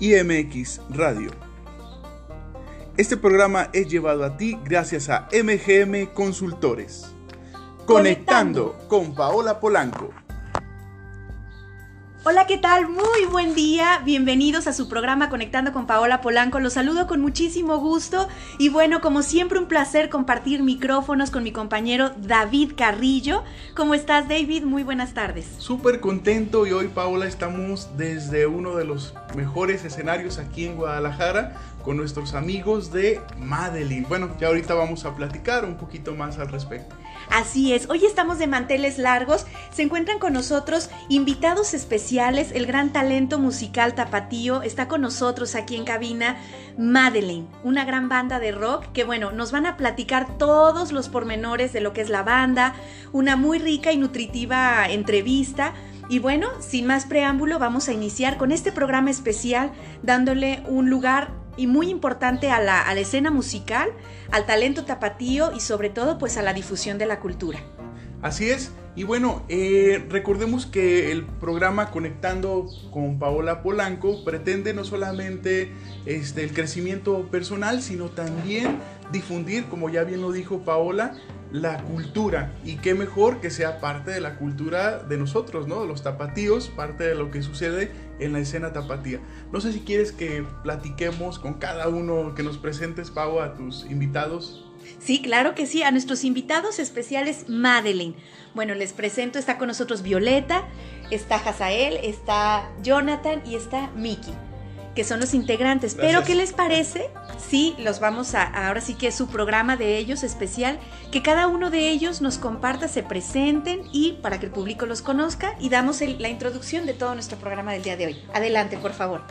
IMX Radio. Este programa es llevado a ti gracias a MGM Consultores. Conectando con Paola Polanco. Hola, ¿qué tal? Muy buen día. Bienvenidos a su programa Conectando con Paola Polanco. Los saludo con muchísimo gusto y bueno, como siempre un placer compartir micrófonos con mi compañero David Carrillo. ¿Cómo estás, David? Muy buenas tardes. Súper contento y hoy, Paola, estamos desde uno de los mejores escenarios aquí en Guadalajara con nuestros amigos de Madeline. Bueno, ya ahorita vamos a platicar un poquito más al respecto. Así es, hoy estamos de manteles largos. Se encuentran con nosotros invitados especiales, el gran talento musical tapatío. Está con nosotros aquí en cabina Madeline, una gran banda de rock que, bueno, nos van a platicar todos los pormenores de lo que es la banda, una muy rica y nutritiva entrevista. Y bueno, sin más preámbulo, vamos a iniciar con este programa especial dándole un lugar y muy importante a la, a la escena musical, al talento tapatío y sobre todo pues a la difusión de la cultura. Así es. Y bueno, eh, recordemos que el programa Conectando con Paola Polanco pretende no solamente este, el crecimiento personal, sino también difundir, como ya bien lo dijo Paola, la cultura. Y qué mejor que sea parte de la cultura de nosotros, ¿no? Los tapatíos, parte de lo que sucede en la escena tapatía. No sé si quieres que platiquemos con cada uno, que nos presentes, Pau, a tus invitados. Sí, claro que sí, a nuestros invitados especiales Madeline. Bueno, les presento, está con nosotros Violeta, está Hazael, está Jonathan y está Miki que son los integrantes. Gracias. Pero ¿qué les parece? Sí, los vamos a, ahora sí que es su programa de ellos especial, que cada uno de ellos nos comparta, se presenten y para que el público los conozca y damos el- la introducción de todo nuestro programa del día de hoy. Adelante, por favor.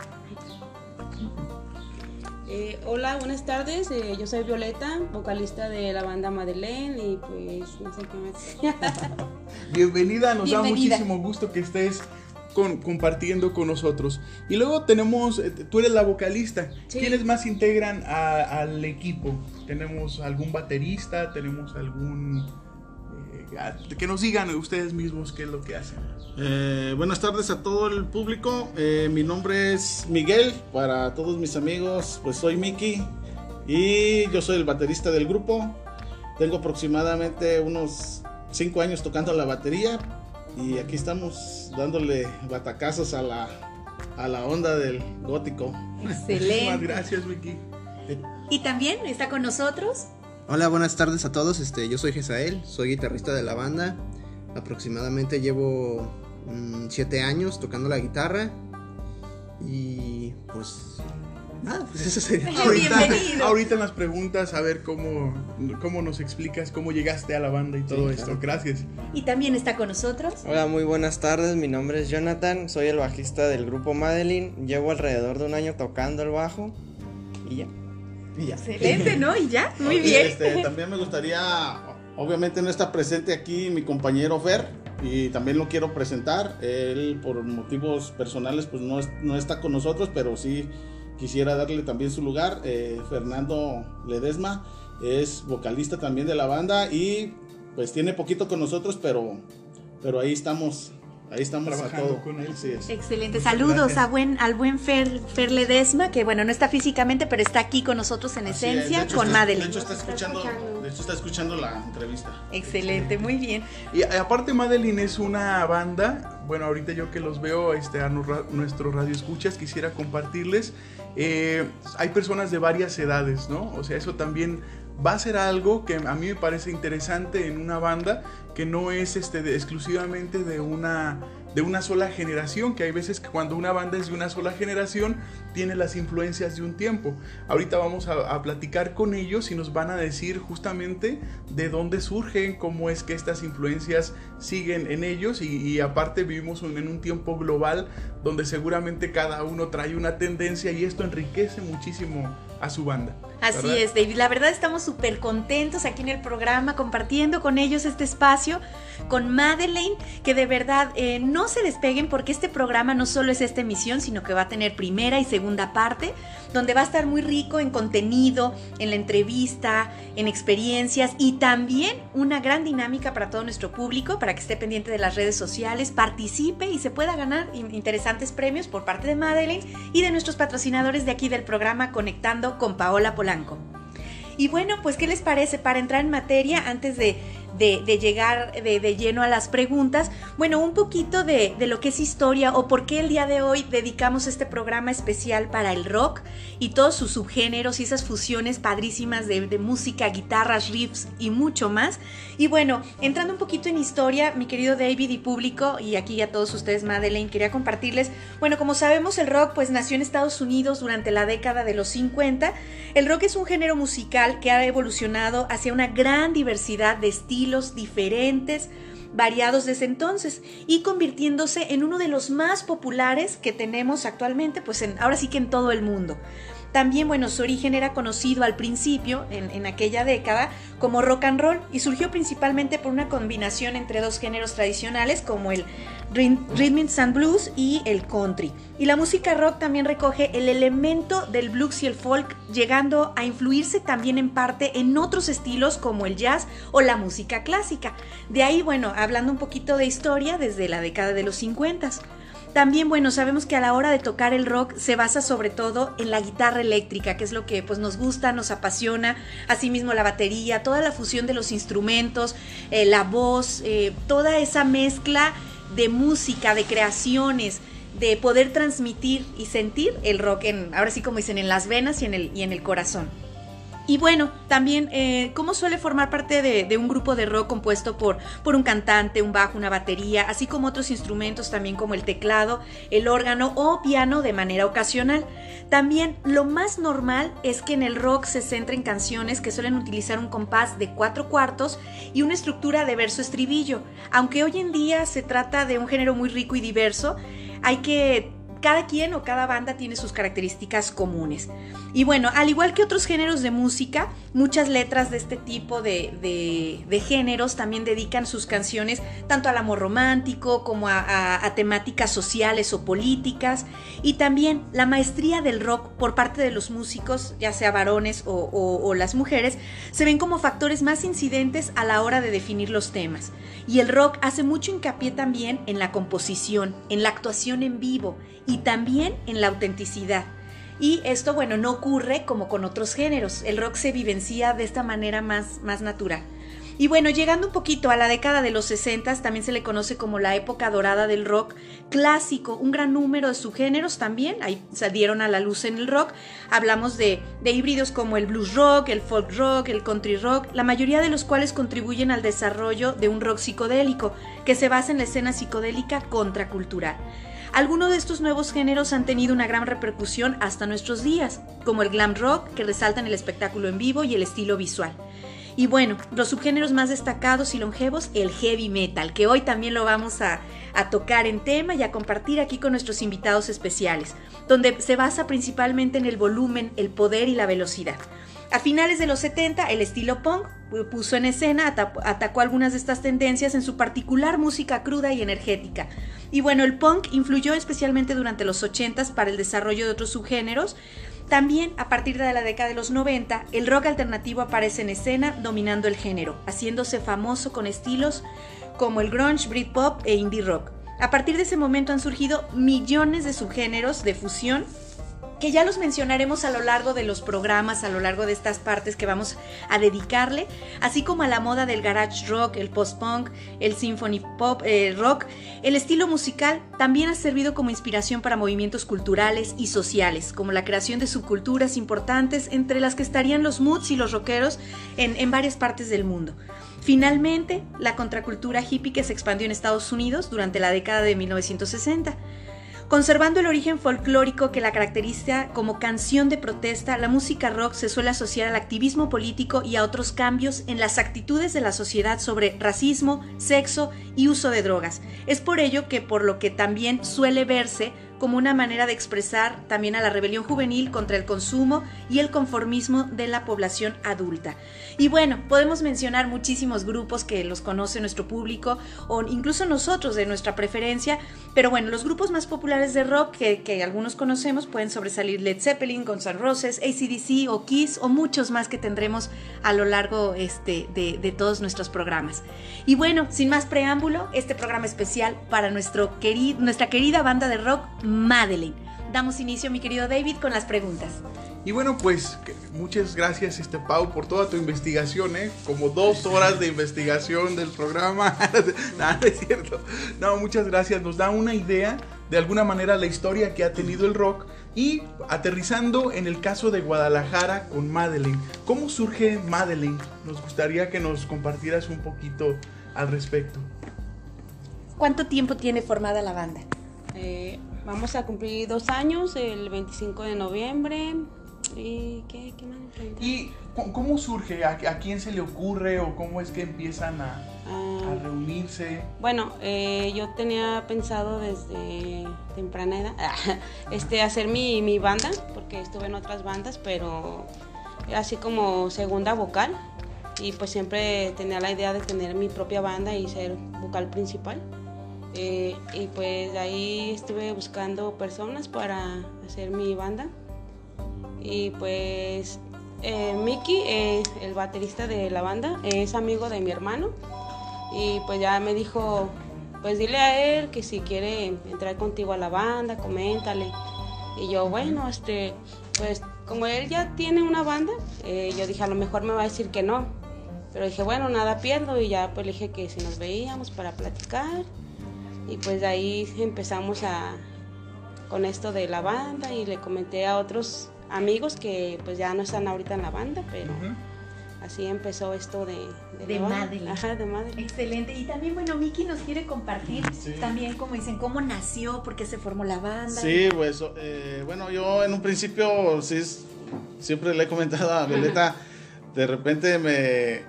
Eh, hola, buenas tardes. eh, yo soy Violeta, vocalista de la banda Madeleine y pues no sé qué más. Bienvenida, nos da muchísimo gusto que estés con- compartiendo con nosotros. Y luego tenemos, eh, tú eres la vocalista. Sí. ¿Quiénes más integran a- al equipo? ¿Tenemos algún baterista? ¿Tenemos algún... eh, que nos digan ustedes mismos qué es lo que hacen. Eh, buenas tardes a todo el público. Eh, mi nombre es Miguel. Para todos mis amigos, pues soy Miki. Y yo soy el baterista del grupo. Tengo aproximadamente unos 5 años tocando la batería. Y aquí estamos dándole batacazos a la, a la onda del gótico. Muchísimas Excelente. gracias, Vicky. Y también está con nosotros Hola, buenas tardes a todos. Este, yo soy Gesael, soy guitarrista de la banda. Aproximadamente llevo 7 años tocando la guitarra. Y pues nada, pues eso sería. Ahorita, Bienvenido. ahorita en las preguntas, a ver cómo, cómo nos explicas cómo llegaste a la banda y todo Sí, esto. claro. Gracias. y también está con nosotros. Hola, muy buenas tardes. Mi nombre es Jonathan, soy el bajista del grupo Madeline. Llevo alrededor de un año tocando el bajo y ya. Y ya. Excelente, ¿no? Y ya, muy Oye, bien. este, también me gustaría, obviamente no está presente aquí mi compañero Fer y también lo quiero presentar. Él por motivos personales pues no, es- no está con nosotros, pero sí quisiera darle también su lugar. Eh, Fernando Ledesma es vocalista también de la banda y pues tiene poquito con nosotros, pero, pero ahí estamos, ahí estamos a Trabajando todo. con él. Es. Excelente. Saludos a buen, al buen Fer, Fer Ledesma, que bueno, no está físicamente, pero está aquí con nosotros en Así es, esencia, de hecho, con está- Madeline. De hecho está escuchando, escuchando. de hecho está escuchando la entrevista. Excelente, muy bien. Y aparte Madeline es una banda, bueno, ahorita yo que los veo este, a nu- ra- nuestros radioescuchas quisiera compartirles, eh, hay personas de varias edades, ¿no? O sea, eso también va a ser algo que a mí me parece interesante en una banda que no es este, exclusivamente de una, de una sola generación, que hay veces que cuando una banda es de una sola generación tiene las influencias de un tiempo. Ahorita vamos a, a platicar con ellos y nos van a decir justamente de dónde surgen, cómo es que estas influencias siguen en ellos y, y aparte vivimos en un tiempo global donde seguramente cada uno trae una tendencia y esto enriquece muchísimo a su banda. Así ¿verdad? es, David. La verdad estamos súper contentos aquí en el programa, compartiendo con ellos este espacio, con Madeleine, que de verdad eh, no se despeguen porque este programa no solo es esta emisión, sino que va a tener primera y segunda parte, donde va a estar muy rico en contenido, en la entrevista, en experiencias y también una gran dinámica para todo nuestro público, para que esté pendiente de las redes sociales, participe y se pueda ganar in- interesantes premios por parte de Madeleine y de nuestros patrocinadores de aquí del programa Conectando con Paola Polanco. Y bueno, pues ¿qué les parece para entrar en materia antes de, de- llegar de, lleno a las preguntas? Bueno, un poquito de, de lo que es historia o por qué el día de hoy dedicamos este programa especial para el rock y todos sus subgéneros y esas fusiones padrísimas de, de música, guitarras, riffs y mucho más. Y bueno, entrando un poquito en historia, mi querido David y público, y aquí a todos ustedes, Madeleine, quería compartirles, bueno, como sabemos, el rock pues nació en Estados Unidos durante la década de los 50. El rock es un género musical que ha evolucionado hacia una gran diversidad de estilos diferentes, variados desde entonces y convirtiéndose en uno de los más populares que tenemos actualmente, pues en, ahora sí que en todo el mundo. También, bueno, su origen era conocido al principio, en, en, aquella década, como rock and roll y surgió principalmente por una combinación entre dos géneros tradicionales como el rhythm and blues y el country. Y la música rock también recoge el elemento del blues y el folk, llegando a influirse también en parte en otros estilos como el jazz o la música clásica. De ahí, bueno, hablando un poquito de historia desde la década de los 50. También, bueno, sabemos que a la hora de tocar el rock se basa sobre todo en la guitarra eléctrica, que es lo que pues nos gusta, nos apasiona, asimismo la batería, toda la fusión de los instrumentos, eh, la voz, eh, toda esa mezcla de música, de creaciones, de poder transmitir y sentir el rock en, ahora sí como dicen, en las venas y en el, y en el corazón. Y bueno, también, eh, ¿cómo suele formar parte de, un grupo de rock compuesto por, por un cantante, un bajo, una batería, así como otros instrumentos también como el teclado, el órgano o piano de manera ocasional? También lo más normal es que en el rock se centre en canciones que suelen utilizar un compás de cuatro cuartos y una estructura de verso-estribillo. Aunque hoy en día se trata de un género muy rico y diverso, hay que cada quien o cada banda tiene sus características comunes. Y bueno, al igual que otros géneros de música, muchas letras de este tipo de, de, géneros también dedican sus canciones tanto al amor romántico como a, temáticas sociales o políticas. Y también la maestría del rock por parte de los músicos, ya sea varones o las mujeres, se ven como factores más incidentes a la hora de definir los temas. Y el rock hace mucho hincapié también en la composición, en la actuación en vivo y también en la autenticidad. Y esto, bueno, no ocurre como con otros géneros. El rock se vivencia de esta manera más, más natural. Y bueno, llegando un poquito a la década de los 60, también se le conoce como la época dorada del rock clásico. Un gran número de subgéneros también ahí salieron a la luz en el rock. Hablamos de, de híbridos como el blues rock, el folk rock, el country rock, la mayoría de los cuales contribuyen al desarrollo de un rock psicodélico que se basa en la escena psicodélica contracultural. Algunos de estos nuevos géneros han tenido una gran repercusión hasta nuestros días, como el glam rock, que resaltan el espectáculo en vivo y el estilo visual. Y bueno, los subgéneros más destacados y longevos, el heavy metal, que hoy también lo vamos a, a, tocar en tema y a compartir aquí con nuestros invitados especiales, donde se basa principalmente en el volumen, el poder y la velocidad. A finales de los 70, el estilo punk puso en escena, atacó algunas de estas tendencias en su particular música cruda y energética. Y bueno, el punk influyó especialmente durante los 80s para el desarrollo de otros subgéneros. También, a partir de la década de los 90, el rock alternativo aparece en escena dominando el género, haciéndose famoso con estilos como el grunge, Britpop e indie rock. A partir de ese momento han surgido millones de subgéneros de fusión que ya los mencionaremos a lo largo de los programas, a lo largo de estas partes que vamos a dedicarle, así como a la moda del garage rock, el post-punk, el symphony pop eh, rock. El estilo musical también ha servido como inspiración para movimientos culturales y sociales, como la creación de subculturas importantes, entre las que estarían los moods y los rockeros en, en varias partes del mundo. Finalmente, la contracultura hippie que se expandió en Estados Unidos durante la década de 1960. Conservando el origen folclórico que la caracteriza como canción de protesta, la música rock se suele asociar al activismo político y a otros cambios en las actitudes de la sociedad sobre racismo, sexo y uso de drogas. Es por ello que por lo que también suele verse como una manera de expresar también a la rebelión juvenil contra el consumo y el conformismo de la población adulta. Y bueno, podemos mencionar muchísimos grupos que los conoce nuestro público o incluso nosotros de nuestra preferencia, pero bueno, los grupos más populares de rock que, algunos conocemos pueden sobresalir Led Zeppelin, Guns N' Roses, ACDC o Kiss o muchos más que tendremos a lo largo este, de, de todos nuestros programas. Y bueno, sin más preámbulo, este programa especial para nuestro nuestra querida banda de rock Madeleine. Damos inicio, mi querido David, con las preguntas. Y bueno, pues muchas gracias, este Pau, por toda tu investigación, ¿eh? Como dos horas de investigación del programa. no, no es cierto. No, muchas gracias. Nos da una idea, de alguna manera, la historia que ha tenido el rock. Y aterrizando en el caso de Guadalajara con Madeleine. ¿Cómo surge Madeleine? Nos gustaría que nos compartieras un poquito al respecto. ¿Cuánto tiempo tiene formada la banda? Eh, vamos a cumplir dos años el 25 de noviembre. ¿Y qué, qué más? ¿Y cómo surge? ¿A, a quién se le ocurre o cómo es que empiezan a, a Ah, reunirse? Bueno, eh, yo tenía pensado desde temprana edad este, hacer mi, mi banda, porque estuve en otras bandas, pero así como segunda vocal. Y pues siempre tenía la idea de tener mi propia banda y ser vocal principal. Eh, y pues ahí estuve buscando personas para hacer mi banda. Y pues eh, Mickey, eh, el baterista de la banda, es amigo de mi hermano. Y pues ya me dijo, pues dile a él que si quiere entrar contigo a la banda, coméntale. Y yo, bueno, este, pues como él ya tiene una banda, eh, yo dije, a lo mejor me va a decir que no. Pero dije, bueno, nada pierdo y ya pues le dije que si nos veíamos para platicar. Y pues de ahí empezamos a, con esto de la banda y le comenté a otros amigos que pues ya no están ahorita en la banda, pero así empezó esto de... De la banda. Madeleine. Ajá, de Madeleine. Excelente. Y también, bueno, Miki nos quiere compartir Sí. también, como dicen, cómo nació, por qué se formó la banda. Sí, pues eh, bueno, yo en un principio sí, siempre le he comentado a Violeta, de repente me,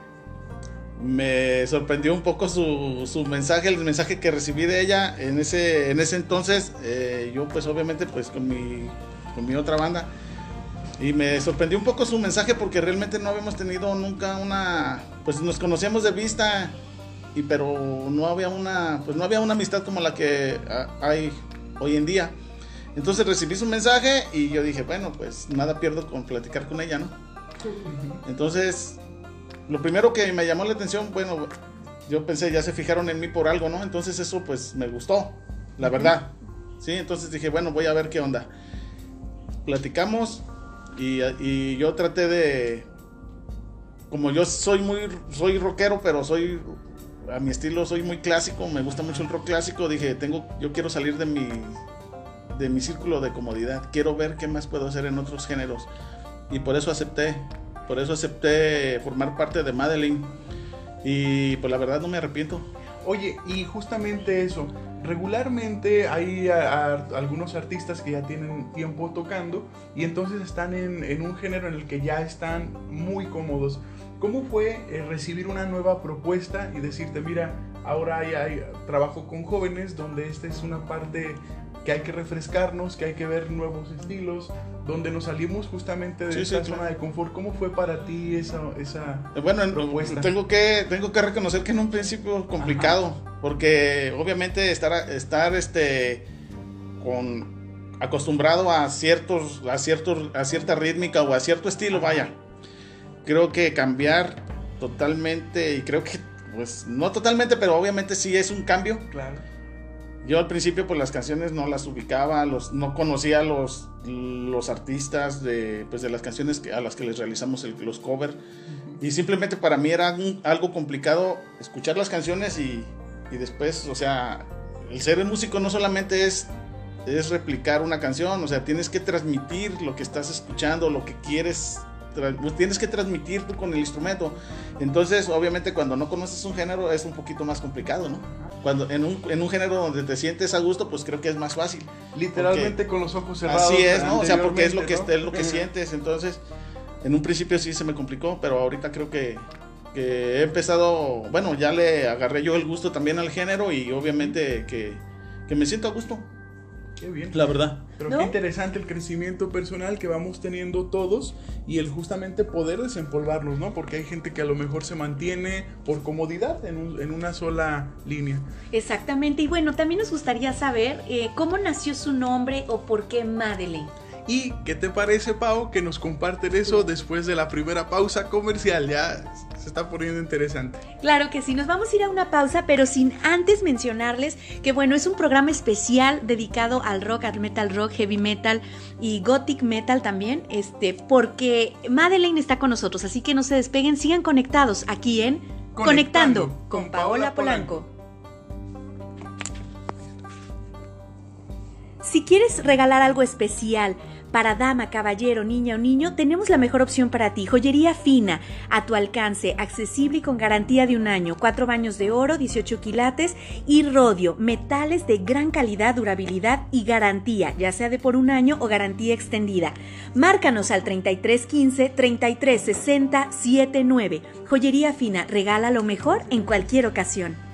me sorprendió un poco su, su mensaje, el mensaje que recibí de ella en ese, en ese entonces, eh, yo pues obviamente pues con mi, con mi otra banda, y me sorprendió un poco su mensaje porque realmente no habíamos tenido nunca una, pues nos conocíamos de vista, y pero no había una, pues no había una amistad como la que hay hoy en día. Entonces recibí su mensaje y yo dije, bueno, pues nada pierdo con platicar con ella, ¿no? Entonces, lo primero que me llamó la atención, bueno, yo pensé, ya se fijaron en mí por algo, ¿no? Entonces eso pues me gustó, la verdad. Sí, entonces dije, bueno, voy a ver qué onda. Platicamos y, y yo traté de, como yo soy muy, soy rockero, pero soy, a mi estilo soy muy clásico, me gusta mucho el rock clásico, dije, tengo, yo quiero salir de mi, de mi círculo de comodidad, quiero ver qué más puedo hacer en otros géneros. Y por eso acepté, por eso acepté formar parte de Madeline. Y pues la verdad no me arrepiento. Oye, y justamente eso, regularmente hay algunos artistas que ya tienen tiempo tocando y entonces están en, en un género en el que ya están muy cómodos. ¿Cómo fue eh, recibir una nueva propuesta y decirte, mira, ahora hay, hay trabajo con jóvenes donde esta es una parte que hay que refrescarnos, que hay que ver nuevos estilos, donde nos salimos justamente de Sí, esa sí, zona claro. de confort? ¿Cómo fue para ti esa... esa... Eh, Bueno, en- Propuesta. tengo que, tengo que reconocer que en un principio complicado, porque obviamente estar, estar este, con, acostumbrado a, ciertos, a, ciertos, a cierta rítmica o a cierto estilo, vaya. Creo que cambiar totalmente, y creo que, pues, no totalmente, pero obviamente sí es un cambio. Claro. Yo al principio pues las canciones no las ubicaba, los, no conocía los, los artistas de, pues, de las canciones que- a las que les realizamos el- los covers. Y simplemente para mí era un- algo complicado escuchar las canciones y, y después, o sea, el ser músico no solamente es, es replicar una canción, o sea, tienes que transmitir lo que estás escuchando, lo que quieres, pues, tienes que transmitir tú con el instrumento. Entonces, obviamente cuando no conoces un género es un poquito más complicado, ¿no? Cuando en un, en un género donde te sientes a gusto, pues creo que es más fácil. Literalmente con los ojos cerrados. Así es, ¿no? O sea, porque es lo que, anteriormente, es lo que ¿no? sientes. Entonces, en un principio sí se me complicó, pero ahorita creo que, que he empezado, bueno, ya le agarré yo el gusto también al género y obviamente que, que me siento a gusto. Qué bien. La verdad. Pero ¿No? qué interesante el crecimiento personal que vamos teniendo todos y el justamente poder desempolvarnos, ¿no? Porque hay gente que a lo mejor se mantiene por comodidad en, un- en una sola línea. Exactamente. Y bueno, también nos gustaría saber eh, cómo nació su nombre o por qué Madeleine. ¿Y qué te parece, Pau, que nos comparten eso después de la primera pausa comercial? Ya se está poniendo interesante. Claro que sí, nos vamos a ir a una pausa, pero sin antes mencionarles que bueno, es un programa especial dedicado al rock, al metal rock, heavy metal y gothic metal también, este, porque Madeleine está con nosotros, así que no se despeguen, sigan conectados aquí en Conectando Conectando, con con Paola Paola Polanco. Si quieres regalar algo especial para dama, caballero, niña o niño, tenemos la mejor opción para ti. Joyería fina, a tu alcance, accesible y con garantía de un año. Cuatro baños de oro, 18 quilates y rodio. Metales de gran calidad, durabilidad y garantía, ya sea de por un año o garantía extendida. Márcanos al 3315 3360 79. Joyería fina, regala lo mejor en cualquier ocasión.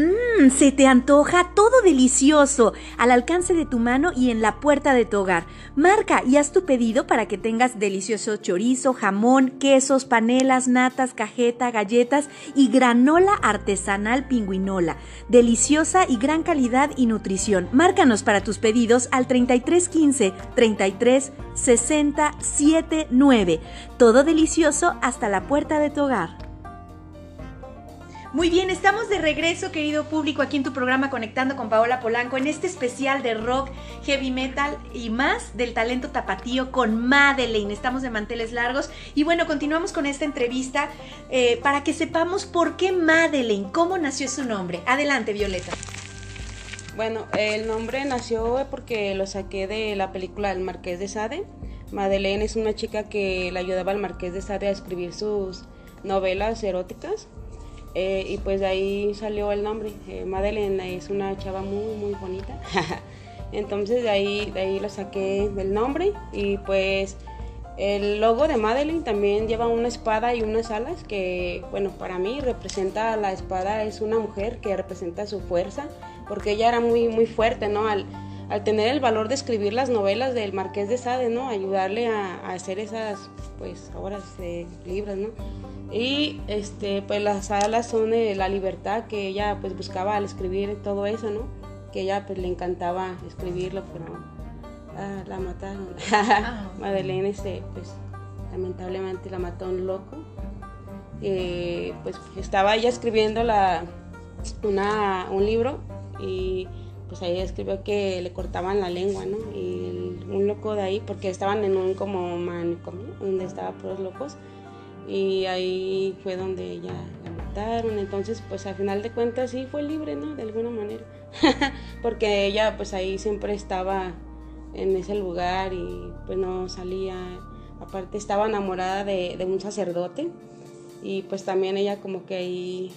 Mmm, se te antoja todo delicioso, al alcance de tu mano y en la puerta de tu hogar. Marca y haz tu pedido para que tengas delicioso chorizo, jamón, quesos, panelas, natas, cajeta, galletas y granola artesanal pingüinola. Deliciosa y gran calidad y nutrición. Márcanos para tus pedidos al 3315 33 60 79. Todo delicioso hasta la puerta de tu hogar. Muy bien, estamos de regreso, querido público, aquí en tu programa Conectando con Paola Polanco, en este especial de rock, heavy metal y más del talento tapatío con Madeleine. Estamos de manteles largos y bueno, continuamos con esta entrevista eh, para que sepamos por qué Madeleine, cómo nació su nombre. Adelante, Violeta. Bueno, el nombre nació porque lo saqué de la película El Marqués de Sade. Madeleine es una chica que le ayudaba al Marqués de Sade a escribir sus novelas eróticas. Eh, y pues de ahí salió el nombre. Eh, Madeleine es una chava muy, muy bonita. Entonces de ahí, de ahí lo saqué del nombre. Y pues el logo de Madeleine también lleva una espada y unas alas que, bueno, para mí representa la espada, es una mujer que representa su fuerza, porque ella era muy, muy fuerte, ¿no? Al, al tener el valor de escribir las novelas del Marqués de Sade, ¿no? Ayudarle a, a hacer esas, pues, obras de libros, ¿no? Y, este, pues, las alas son la libertad que ella, pues, buscaba al escribir todo eso, ¿no? Que ella, pues, le encantaba escribirlo, pero ah, la mataron. Madeleine, este, pues, lamentablemente la mató un loco. Eh, pues estaba ella escribiendo la, una, un libro y pues ahí escribió que le cortaban la lengua, ¿no? Y un loco de ahí, porque estaban en un como manicomio, donde estaban puros locos, y ahí fue donde ella la mataron, entonces pues al final de cuentas sí fue libre, ¿no? De alguna manera, porque ella pues ahí siempre estaba en ese lugar y pues no salía, aparte estaba enamorada de, de un sacerdote y pues también ella como que ahí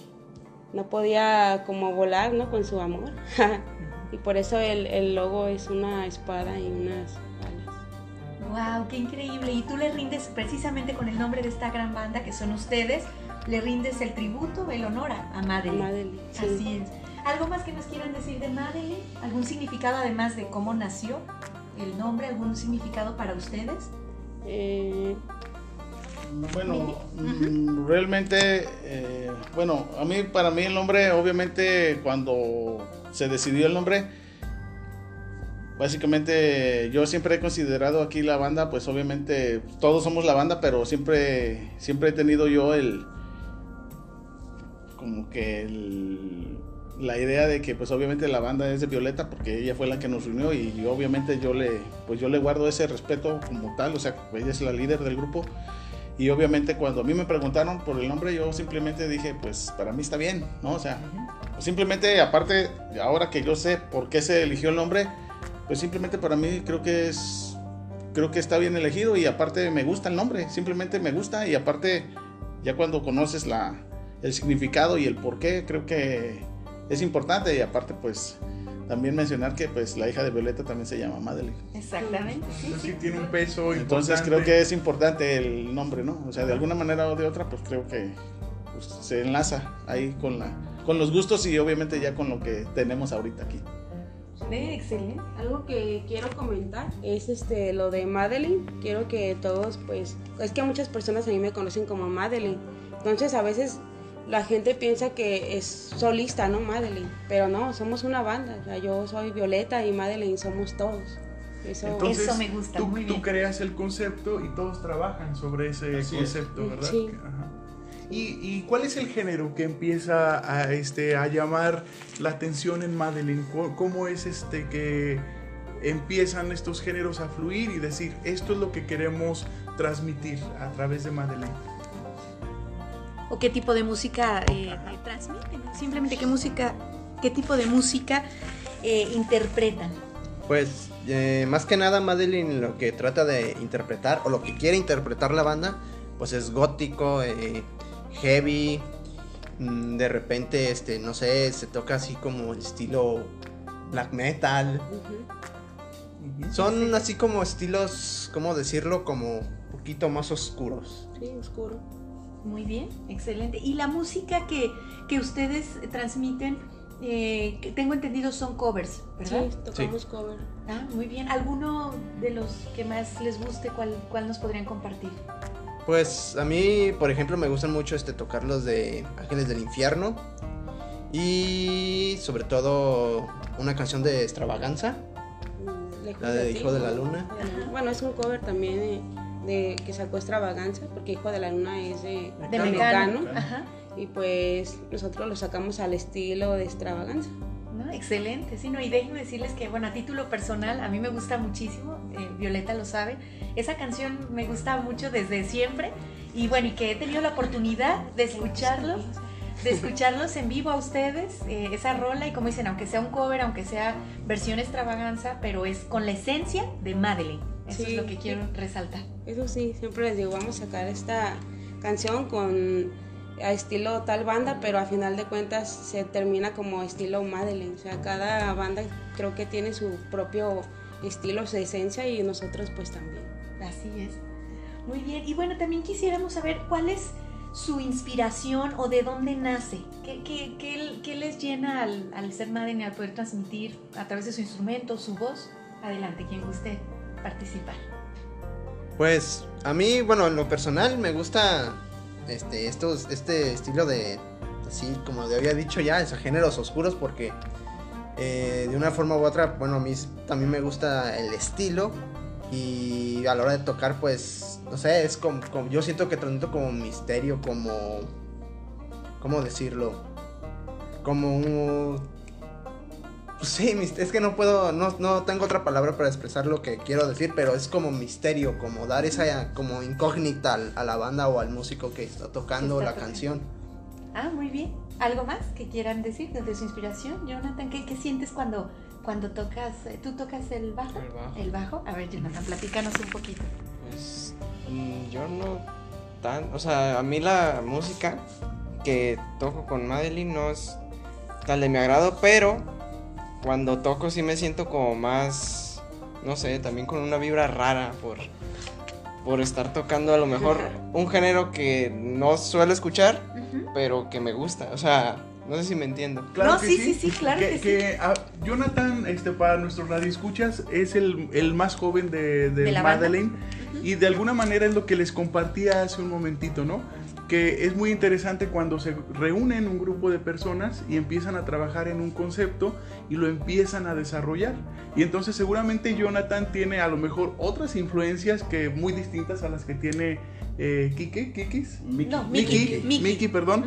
no podía como volar, ¿no? Con su amor. y por eso el, el logo es una espada y unas alas. ¡Wow! ¡Qué increíble! Y tú le rindes, precisamente con el nombre de esta gran banda que son ustedes, le rindes el tributo, el honor a, a Madeleine. Madeleine, sí. Así es. ¿Algo más que nos quieran decir de Madeleine? ¿Algún significado además de cómo nació el nombre? ¿Algún significado para ustedes? Eh, Bueno, mm, realmente, eh, bueno, a mí, para mí el nombre, obviamente, cuando se decidió el nombre, básicamente yo siempre he considerado aquí la banda, pues obviamente todos somos la banda, pero siempre, siempre he tenido yo el, como que la idea de que pues obviamente la banda es de Violeta porque ella fue la que nos unió y yo, obviamente yo le, pues yo le guardo ese respeto como tal, o sea, ella es la líder del grupo. Y obviamente cuando a mí me preguntaron por el nombre, yo simplemente dije, pues para mí está bien, ¿no? O sea, simplemente aparte, ahora que yo sé por qué se eligió el nombre, pues simplemente para mí creo que es, creo que está bien elegido y aparte me gusta el nombre, simplemente me gusta y aparte ya cuando conoces la, el significado y el por qué, creo que es importante y aparte pues también mencionar que pues la hija de Violeta también se llama Madeline. Exactamente. Entonces sí tiene un peso Entonces importante. creo que es importante el nombre, ¿no? O sea, de alguna manera o de otra, pues creo que pues, se enlaza ahí con, la, con los gustos y obviamente ya con lo que tenemos ahorita aquí. excelente. Algo que quiero comentar es este lo de Madeline. Quiero que todos, pues, es que muchas personas a mí me conocen como Madeline. Entonces a veces la gente piensa que es solista, ¿no? Madeline. Pero no, somos una banda. O sea, yo soy Violeta y Madeline somos todos. Eso, Entonces, Eso me gusta, tú, muy tú bien. creas el concepto y todos trabajan sobre ese Así es. concepto, ¿verdad? Sí. Ajá. ¿Y, y cuál es el género que empieza a, este, a llamar la atención en Madeline? ¿Cómo, es este que empiezan estos géneros a fluir y decir, esto es lo que queremos transmitir a través de Madeline? ¿O qué tipo de música eh, eh, transmiten? Simplemente qué música, qué tipo de música eh, interpretan. Pues eh, más que nada Madeline lo que trata de interpretar o lo que quiere interpretar la banda pues es gótico, eh, heavy, mm, de repente este no sé, se toca así como el estilo black metal. Son así como estilos, ¿cómo decirlo? Como un poquito más oscuros. Sí, oscuro. Muy bien, excelente. Y la música que, que ustedes transmiten, eh, que tengo entendido son covers, ¿verdad? Sí, tocamos cover. Ah, muy bien. ¿Alguno de los que más les guste, cuál, cuál nos podrían compartir? Pues a mí, por ejemplo, me gustan mucho este tocar los de Ángeles del Infierno y sobre todo una canción de Extravaganza, Mm, la de. Hijo de la Luna. Ajá. Bueno, es un cover también de, de que sacó Extravaganza, porque Hijo de la Luna es de, De de Mecano. Mecano. Ajá. Y pues nosotros lo sacamos al estilo de Extravaganza. Excelente, sí, no, y déjenme decirles que, bueno, a título personal, a mí me gusta muchísimo, eh, Violeta lo sabe, esa canción me gusta mucho desde siempre, y bueno, y que he tenido la oportunidad de escucharlos, de escucharlos en vivo a ustedes, eh, esa rola, y como dicen, aunque sea un cover, aunque sea versión extravaganza, pero es con la esencia de Madeline, eso Sí. es lo que quiero resaltar. Eso sí, siempre les digo, vamos a sacar esta canción con a estilo tal banda, pero a final de cuentas se termina como estilo Madeline. O sea, cada banda creo que tiene su propio estilo, su esencia y nosotros pues también. Así es. Muy bien. Y bueno, también quisiéramos saber cuál es su inspiración o de dónde nace. ¿Qué, qué- qué- qué les llena al, al ser Madden y al poder transmitir a través de su instrumento, su voz? Adelante, quien guste participar. Pues a mí, bueno, en lo personal me gusta este, estos, este estilo de, así como te había dicho ya, esos géneros oscuros porque eh, de una forma u otra, bueno, a mí también me gusta el estilo y a la hora de tocar, pues, no sé, es como, como- yo siento que transmito como misterio, como, ¿cómo decirlo? Como un... Pues sí, es que no puedo, no, no tengo otra palabra para expresar lo que quiero decir, pero es como misterio, como dar esa como incógnita al- a la banda o al músico que está tocando está la tocando. canción. Ah, muy bien. ¿Algo más que quieran decir desde su inspiración? Jonathan, ¿qué, qué sientes cuando, cuando tocas? eh, ¿Tú tocas el bajo? El bajo. El bajo. A ver, Jonathan, platícanos un poquito. Pues mm, yo no tan, o sea, a mí la música que toco con Madeline no es tal de mi agrado, pero cuando toco sí me siento como más, no sé, también con una vibra rara por por estar tocando a lo mejor un género que no suelo escuchar, pero que me gusta, o sea, no sé si me entiendo. No, sí, sí, sí, claro que sí. ah, Jonathan, este, para nuestros radioescuchas, es el, el más joven de, de ¿De? Madeleine. Y de alguna manera es lo que les compartía hace un momentito, ¿no? Que es muy interesante cuando se reúnen un grupo de personas y empiezan a trabajar en un concepto y lo empiezan a desarrollar. Y entonces seguramente Jonathan tiene a lo mejor otras influencias que muy distintas a las que tiene eh, Kike, Kikis. Mickey. No, Mickey, Mickey. Mickey, Mickey. perdón.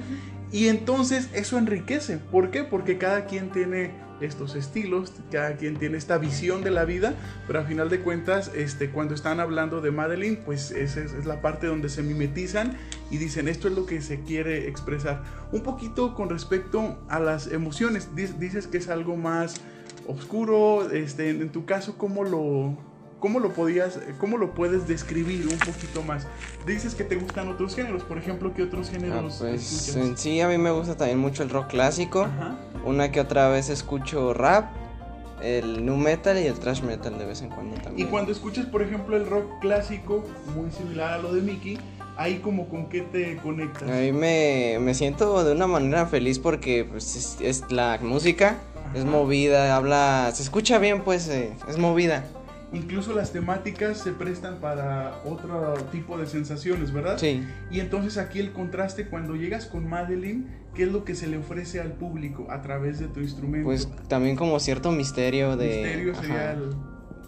Y entonces eso enriquece. ¿Por qué? Porque cada quien tiene estos estilos, cada quien tiene esta visión de la vida, pero a final de cuentas, este, cuando están hablando de Madeline, pues esa es, la parte donde se mimetizan y dicen esto es lo que se quiere expresar. Un poquito con respecto a las emociones, Dic- dices que es algo más oscuro, este, en tu caso, ¿cómo lo, cómo lo podías, cómo lo puedes describir un poquito más? Dices que te gustan otros géneros, por ejemplo, ¿qué otros Ah, géneros pues escuchas? en sí a mí me gusta también mucho el rock clásico. Ajá. Una que otra vez escucho rap, el nu metal y el thrash metal de vez en cuando Y también. cuando escuchas, por ejemplo, el rock clásico, muy similar a lo de Mickey, ahí como con qué te conectas. A mí me, me siento de una manera feliz porque pues, es, es la música, es movida, habla, se escucha bien pues, eh, es movida. Incluso las temáticas se prestan para otro tipo de sensaciones, ¿verdad? Sí, Y entonces aquí el contraste cuando llegas con Madeline, ¿qué es lo que se le ofrece al público a través de tu instrumento? pues también como cierto misterio de... Misterio sería el-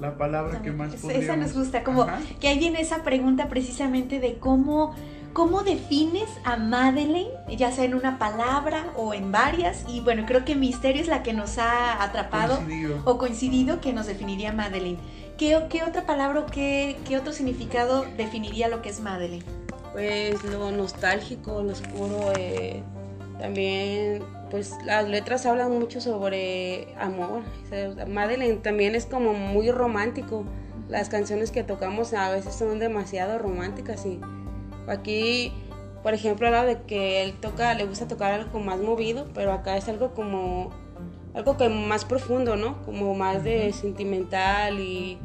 la palabra que más podríamos... Esa nos gusta, como Ajá. que ahí viene esa pregunta precisamente de cómo, cómo defines a Madeleine, ya sea en una palabra o en varias, y bueno, creo que misterio es la que nos ha atrapado Coincidido. o coincidido que nos definiría Madeleine. ¿Qué, qué otra palabra o qué, qué otro significado definiría lo que es Madeleine? Pues lo nostálgico, lo oscuro, eh, también pues las letras hablan mucho sobre amor. O sea, Madeleine también es como muy romántico. Las canciones que tocamos a veces son demasiado románticas y aquí, por ejemplo, hablaba de que él toca, le gusta tocar algo más movido, pero acá es algo como algo que más profundo, ¿no? Como más de sentimental y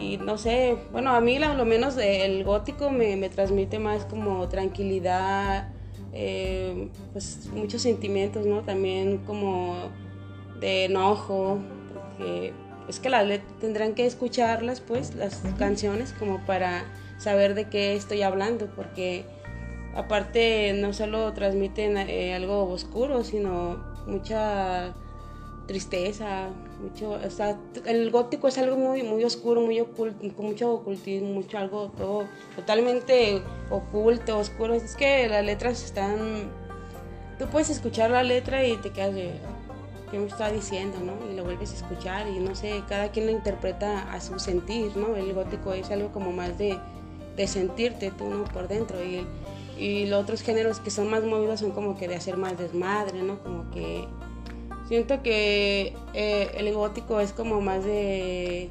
y no sé, bueno, a mí la- lo menos el gótico me, me transmite más como tranquilidad, eh, pues muchos sentimientos, ¿no? También como de enojo, porque es que las tendrán que escucharlas, pues, las canciones como para saber de qué estoy hablando, porque aparte no solo transmiten eh, algo oscuro, sino mucha tristeza, mucho, el gótico es algo muy, muy oscuro, muy oculto, con mucho ocultismo, mucho algo todo totalmente oculto, oscuro. Es que las letras están, tú puedes escuchar la letra y te quedas de, ¿qué me está diciendo, no? Y lo vuelves a escuchar y no sé, cada quien lo interpreta a su sentir, ¿no? El gótico es algo como más de, de sentirte tú, ¿no? Por dentro y, y los otros géneros que son más movidos son como que de hacer más desmadre, ¿no? Como que Siento que eh, el gótico es como más de,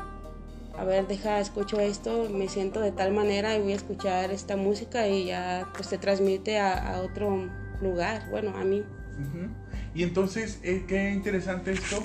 a ver, deja, escucho esto, me siento de tal manera y voy a escuchar esta música y ya pues te transmite a, a otro lugar, bueno, a mí. Ujú. Y entonces, eh, qué interesante esto,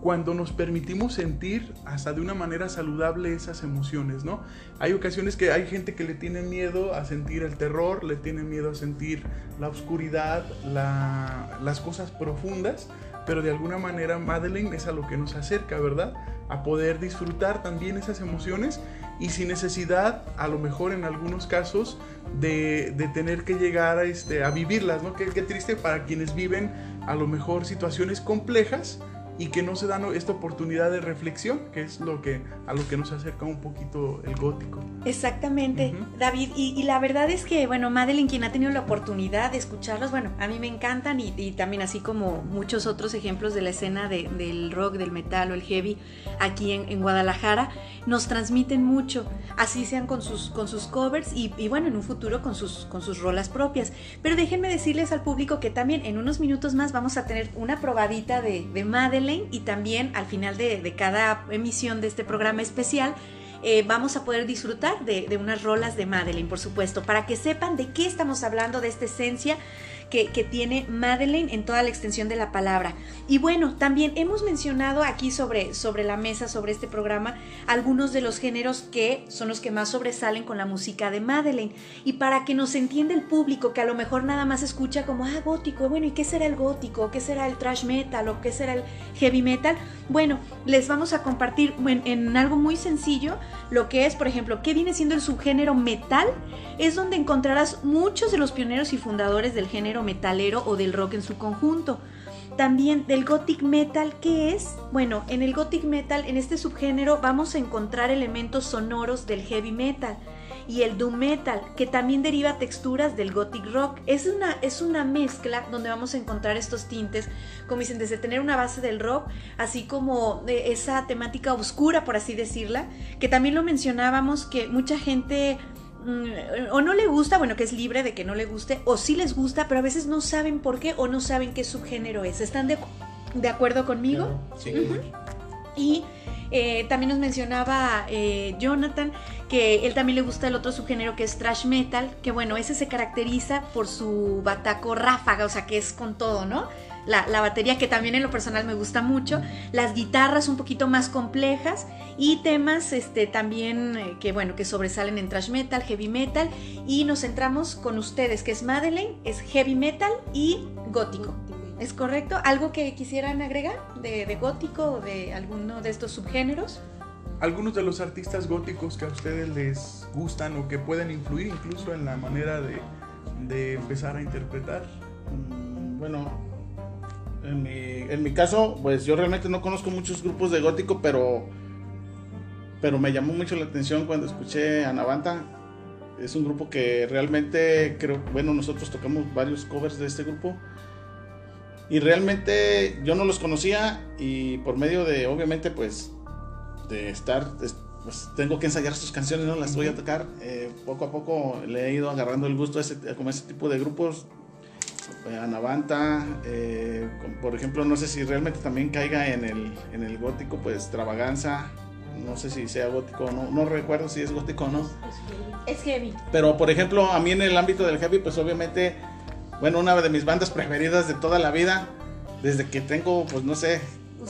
cuando nos permitimos sentir hasta de una manera saludable esas emociones, ¿no? Hay ocasiones que hay gente que le tiene miedo a sentir el terror, le tiene miedo a sentir la oscuridad, la- las cosas profundas, pero de alguna manera Madeleine es a lo que nos acerca, ¿verdad? A poder disfrutar también esas emociones y sin necesidad, a lo mejor en algunos casos, de, de tener que llegar a, este, a vivirlas, ¿no? Qué, qué triste para quienes viven a lo mejor situaciones complejas y que no se dan esta oportunidad de reflexión, que es lo que a lo que nos acerca un poquito el gótico. Exactamente. David. Y, y la verdad es que, bueno, Madeline, quien ha tenido la oportunidad de escucharlos, bueno, a mí me encantan y, y también así como muchos otros ejemplos de la escena de- del rock, del metal o el heavy aquí en, en Guadalajara, nos transmiten mucho, así sean con sus, con sus covers y, y, bueno, en un futuro con sus, con sus rolas propias. Pero déjenme decirles al público que también en unos minutos más vamos a tener una probadita de, de Y también al final de, de cada emisión de este programa especial eh, vamos a poder disfrutar de, de unas rolas de Madeleine, por supuesto, para que sepan de qué estamos hablando, de esta esencia que, tiene Madeleine en toda la extensión de la palabra. Y bueno, también hemos mencionado aquí sobre, sobre la mesa, sobre este programa, algunos de los géneros que son los que más sobresalen con la música de Madeleine. Y para que nos entienda el público, que a lo mejor nada más escucha como, ah, gótico, bueno, ¿y qué será el gótico? ¿Qué será el trash metal? ¿O qué será el heavy metal? Bueno, les vamos a compartir en, en algo muy sencillo lo que es, por ejemplo, qué viene siendo el subgénero metal. Es donde encontrarás muchos de los pioneros y fundadores del género metalero o del rock en su conjunto. También del gothic metal, ¿qué es? Bueno, en el gothic metal, en este subgénero, vamos a encontrar elementos sonoros del heavy metal y el doom metal, que también deriva texturas del gothic rock. Es una, es una mezcla donde vamos a encontrar estos tintes, como dicen, desde tener una base del rock, así como de esa temática oscura, por así decirla, que también lo mencionábamos, que mucha gente o no le gusta, bueno, que es libre de que no le guste, o sí les gusta, pero a veces no saben por qué o no saben qué subgénero es. ¿Están de, de acuerdo conmigo? Sí. Y eh, también nos mencionaba eh, Jonathan que él también le gusta el otro subgénero que es trash metal, que bueno, ese se caracteriza por su bataco ráfaga, o sea que es con todo, ¿no? La, la, batería que también en lo personal me gusta mucho, las guitarras un poquito más complejas y temas este, también eh, que bueno que sobresalen en thrash metal, heavy metal y nos centramos con ustedes que es Madeleine, es heavy metal y gótico. ¿Es correcto? ¿Algo que quisieran agregar de, de gótico o de alguno de estos subgéneros? algunos de los artistas góticos que a ustedes les gustan o que pueden influir incluso en la manera de, de empezar a interpretar? Mm, bueno, en mi, en mi, caso, pues yo realmente no conozco muchos grupos de gótico, pero, pero me llamó mucho la atención cuando escuché a Navanta. Es un grupo que realmente creo, bueno, nosotros tocamos varios covers de este grupo. Y realmente yo no los conocía y por medio de, obviamente, pues de estar, pues tengo que ensayar sus canciones, ¿no? Las voy a tocar. Eh, poco a poco le he ido agarrando el gusto a ese, como ese tipo de grupos. Anavanta, eh, por ejemplo, no sé si realmente también caiga en el, en el gótico, pues Extravaganza. No sé si sea gótico o no, no recuerdo si es gótico o no. Es heavy. Pero por ejemplo, a mí en el ámbito del heavy, pues obviamente, bueno, una de mis bandas preferidas de toda la vida, desde que tengo, pues no sé,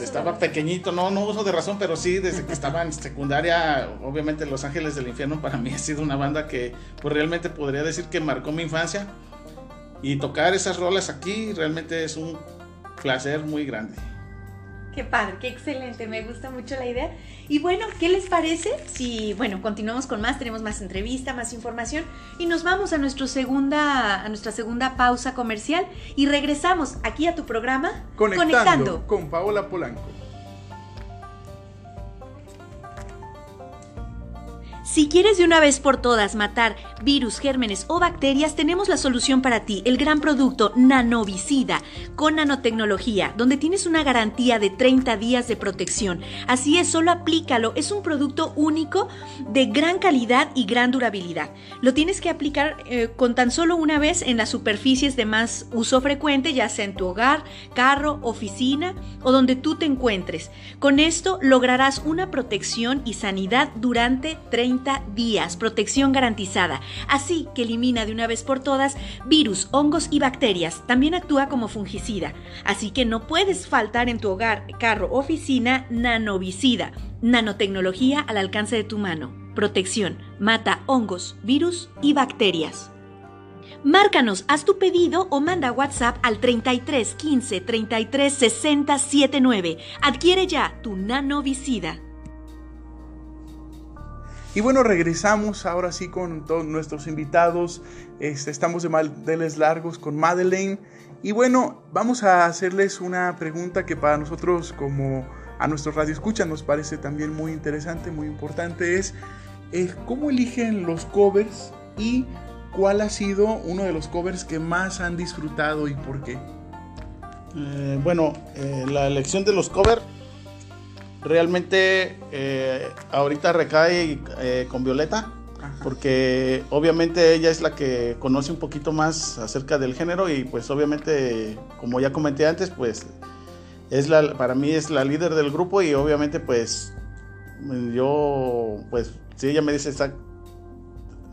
estaba pequeñito, no, no uso de razón, pero sí, desde que estaba en secundaria, obviamente Los Ángeles del Infierno para mí ha sido una banda que pues realmente podría decir que marcó mi infancia. Y tocar esas rolas aquí realmente es un placer muy grande. Qué padre, qué excelente, me gusta mucho la idea. Y bueno, ¿qué les parece si, bueno, continuamos con más, tenemos más entrevista, más información y nos vamos a, nuestro segunda, a nuestra segunda pausa comercial y regresamos aquí a tu programa Conectando, Conectando. con Paola Polanco. Si quieres de una vez por todas matar virus, gérmenes o bacterias, tenemos la solución para ti, el gran producto Nanovicida con nanotecnología, donde tienes una garantía de 30 días de protección. Así es, solo aplícalo, es un producto único de gran calidad y gran durabilidad. Lo tienes que aplicar eh, con tan solo una vez en las superficies de más uso frecuente, ya sea en tu hogar, carro, oficina o donde tú te encuentres. Con esto lograrás una protección y sanidad durante 30 días, protección garantizada. Así que elimina de una vez por todas virus, hongos y bacterias. También actúa como fungicida. Así que no puedes faltar en tu hogar, carro, oficina, nanovicida. Nanotecnología al alcance de tu mano. Protección. Mata hongos, virus y bacterias. Márcanos, haz tu pedido o manda WhatsApp al 33 15 33 60 79. Adquiere ya tu nanovicida. Y bueno, regresamos ahora sí con todos nuestros invitados. Este, estamos de Manteles Largos con Madeleine. Y bueno, vamos a hacerles una pregunta que para nosotros como a nuestro radio escucha nos parece también muy interesante, muy importante. Es eh, cómo eligen los covers y cuál ha sido uno de los covers que más han disfrutado y por qué. Eh, bueno, eh, la elección de los covers realmente eh, ahorita recae eh, con Violeta, porque obviamente ella es la que conoce un poquito más acerca del género y pues obviamente, como ya comenté antes, pues es la, para mí es la líder del grupo y obviamente pues yo, pues si ella me dice,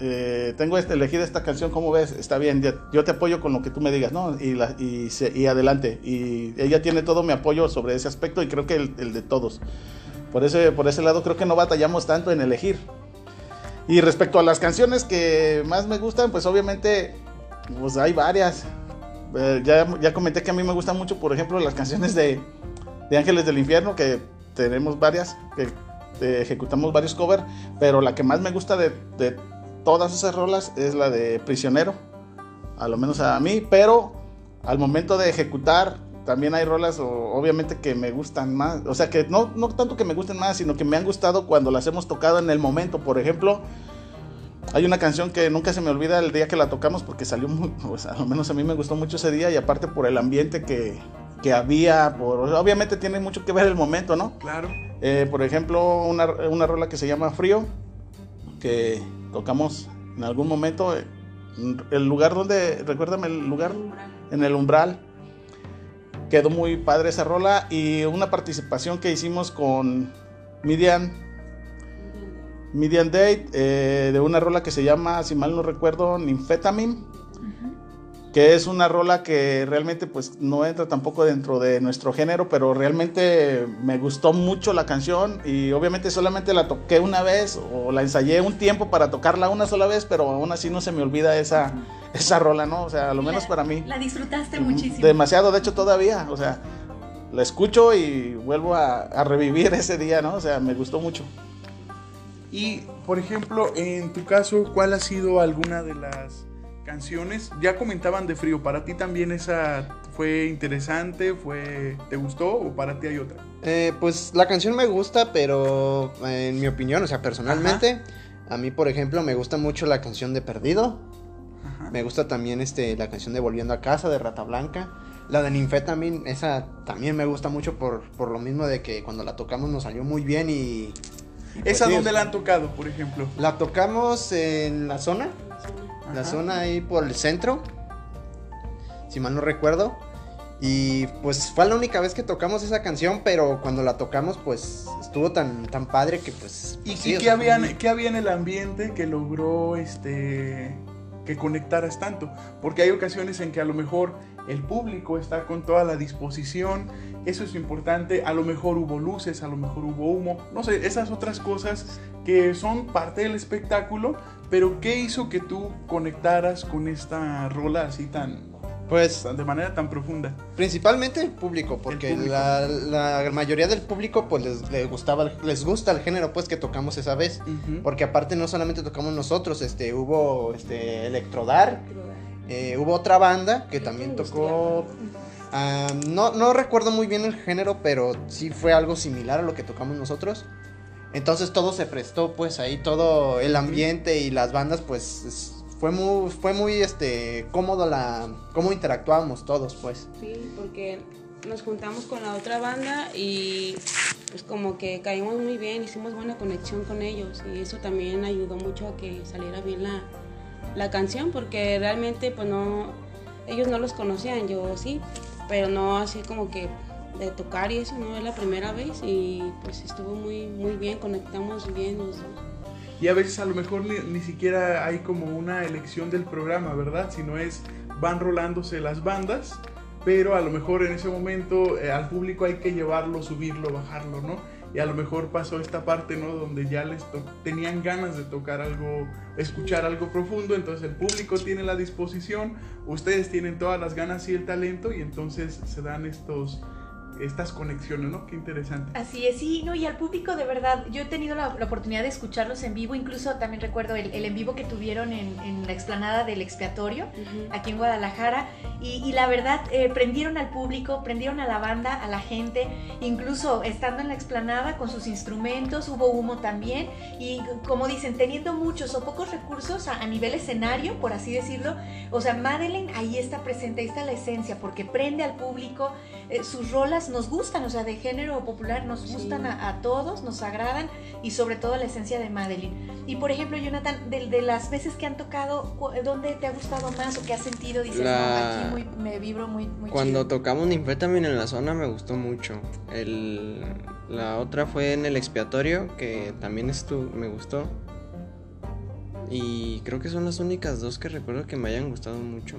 eh, tengo este, elegida esta canción, ¿cómo ves? Está bien, yo te apoyo con lo que tú me digas, ¿no? Y, adelante. Y ella tiene todo mi apoyo sobre ese aspecto y creo que el, de todos. Por ese, por ese lado creo que no batallamos tanto en elegir. Y respecto a las canciones que más me gustan, pues obviamente pues hay varias. Eh, ya, ya comenté que a mí me gustan mucho, por ejemplo, las canciones de, Ángeles del Infierno, que tenemos varias, que eh, ejecutamos varios covers, pero la que más me gusta de todas esas rolas es la de Prisionero, a lo menos a mí, pero al momento de ejecutar también hay rolas obviamente que me gustan más, o sea que no, no tanto que me gusten más, sino que me han gustado cuando las hemos tocado en el momento, por ejemplo, hay una canción que nunca se me olvida el día que la tocamos porque salió muy, sea, al menos a mí me gustó mucho ese día y aparte por el ambiente que, que había, por, obviamente tiene mucho que ver el momento, ¿no? Claro. Eh, por ejemplo, una, una rola que se llama Frío, que tocamos en algún momento. Eh, el lugar donde, recuérdame el lugar, en el umbral. Quedó muy padre esa rola y una participación que hicimos con Midian. Midian Date, eh, de una rola que se llama, si mal no recuerdo, Ninfetamin. Que es una rola que realmente pues no entra tampoco dentro de nuestro género, pero realmente me gustó mucho la canción y obviamente solamente la toqué una vez o la ensayé un tiempo para tocarla una sola vez, pero aún así no se me olvida esa, esa rola, ¿no? O sea, a lo menos para mí. La disfrutaste muchísimo. Demasiado, de hecho todavía, o sea, la escucho y vuelvo a, a revivir ese día, ¿no? O sea, me gustó mucho. Y, por ejemplo, en tu caso, ¿cuál ha sido alguna de las canciones? Ya comentaban de Frío, ¿para ti también esa fue interesante? fue ¿Te gustó o para ti hay otra? Eh, pues la canción me gusta, pero en mi opinión, o sea, personalmente, a mí, por ejemplo, me gusta mucho la canción de Perdido. Ajá. Me gusta también este, la canción de Volviendo a Casa de Rata Blanca. La de Ninfetamin, esa también me gusta mucho por, por lo mismo de que cuando la tocamos nos salió muy bien y... y pues ¿Esa sí, dónde la han tocado, por ejemplo? La tocamos en la zona, la zona ahí por el centro, si mal no recuerdo. Y pues fue la única vez que tocamos esa canción, pero cuando la tocamos pues estuvo tan, tan padre que pues... ¿Y, sí, y o qué, sea, habían, qué había en el ambiente que logró este que conectaras tanto? Porque hay ocasiones en que a lo mejor el público está con toda la disposición, eso es importante, a lo mejor hubo luces, a lo mejor hubo humo, no sé, esas otras cosas que son parte del espectáculo, pero ¿qué hizo que tú conectaras con esta rola así tan, Pues tan- de manera tan profunda? Principalmente el público, porque El público. La, la mayoría del público pues les, les gustaba, les gusta el género pues que tocamos esa vez. Porque aparte no solamente tocamos nosotros, este, hubo este Electrodar, eh, hubo otra banda que también tocó. ah, no, no recuerdo muy bien el género, pero sí fue algo similar a lo que tocamos nosotros. Entonces todo se prestó, pues ahí todo el ambiente y las bandas, pues es- fue muy, fue muy este, cómodo la, cómo interactuábamos todos, pues. Sí, porque nos juntamos con la otra banda y pues como que caímos muy bien, hicimos buena conexión con ellos y eso también ayudó mucho a que saliera bien la, la canción porque realmente pues no, ellos no los conocían, yo sí, pero no así como que de tocar y eso, no es la primera vez y pues estuvo muy, muy bien, conectamos bien los dos. Y a veces a lo mejor ni, ni siquiera hay como una elección del programa, ¿verdad? Sino es, van rolándose las bandas, pero a lo mejor en ese momento eh, al público hay que llevarlo, subirlo, bajarlo, ¿no? Y a lo mejor pasó esta parte, ¿no? Donde ya les tenían ganas de tocar algo, escuchar algo profundo, entonces el público tiene la disposición, ustedes tienen todas las ganas y el talento, y entonces se dan estos, estas conexiones, ¿no? Qué interesante. Así es, sí, no, y al público de verdad, yo he tenido la, la oportunidad de escucharlos en vivo, incluso también recuerdo el, el en vivo que tuvieron en, en la explanada del expiatorio, aquí en Guadalajara, y, y la verdad, eh, prendieron al público, prendieron a la banda, a la gente, incluso estando en la explanada con sus instrumentos, hubo humo también, y como dicen, teniendo muchos o pocos recursos a, a nivel escenario, por así decirlo, o sea, Madeleine ahí está presente, ahí está la esencia, porque prende al público, eh, sus rolas nos gustan, o sea, de género popular nos Sí. gustan a, a todos, nos agradan y sobre todo la esencia de Madeline. Y por ejemplo, Jonathan, de, de las veces que han tocado, ¿dónde te ha gustado más o qué has sentido? Dices, La- no, aquí muy, me vibro muy, muy Cuando chido". tocamos Ninfetamin en la zona me gustó mucho. El, la otra fue en el expiatorio, que también estu me gustó. Y creo que son las únicas dos que recuerdo que me hayan gustado mucho.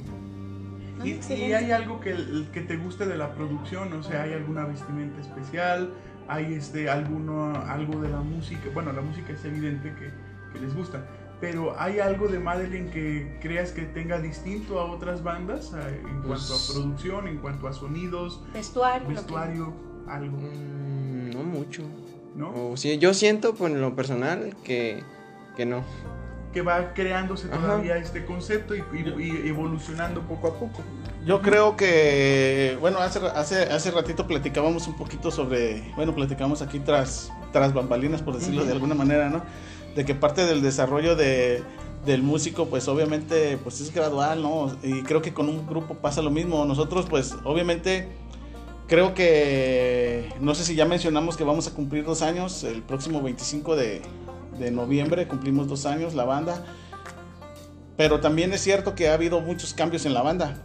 ¿Y, y hay algo que, que te guste de la producción? O sea, ¿hay alguna vestimenta especial? ¿Hay este, alguno, algo de la música? Bueno, la música es evidente que, que les gusta. Pero ¿hay algo de Madeline que creas que tenga distinto a otras bandas en cuanto Pues- a producción, en cuanto a sonidos, Vestuario. lo que- vestuario, algo? Mm, no mucho. ¿No? O sí, yo siento, por lo personal, que, que no. Que va creándose Ajá. todavía este concepto y, y- y evolucionando poco a poco. Yo creo que, bueno, hace, hace, hace ratito platicábamos un poquito sobre, bueno, platicamos aquí tras, tras bambalinas, por decirlo de alguna manera, ¿no? De que parte del desarrollo de, del músico, pues obviamente, pues es gradual, ¿no? Y creo que con un grupo pasa lo mismo. Nosotros, pues obviamente, creo que, no sé si ya mencionamos que vamos a cumplir dos años, el próximo 25 de, de noviembre cumplimos dos años la banda. Pero también es cierto que ha habido muchos cambios en la banda.